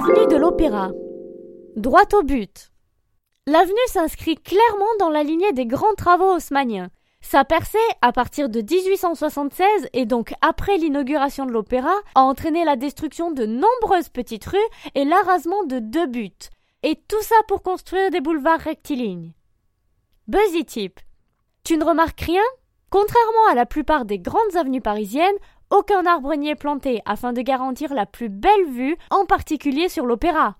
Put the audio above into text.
avenue de l'Opéra. Droit au but. L'avenue s'inscrit clairement dans la lignée des grands travaux haussmanniens. Sa percée, à partir de 1876 et donc après l'inauguration de l'opéra, a entraîné la destruction de nombreuses petites rues et l'arasement de deux buts. Et tout ça pour construire des boulevards rectilignes. Buzzy Tip. Tu ne remarques rien? Contrairement à la plupart des grandes avenues parisiennes, aucun arbre n'y est planté afin de garantir la plus belle vue, en particulier sur l'opéra.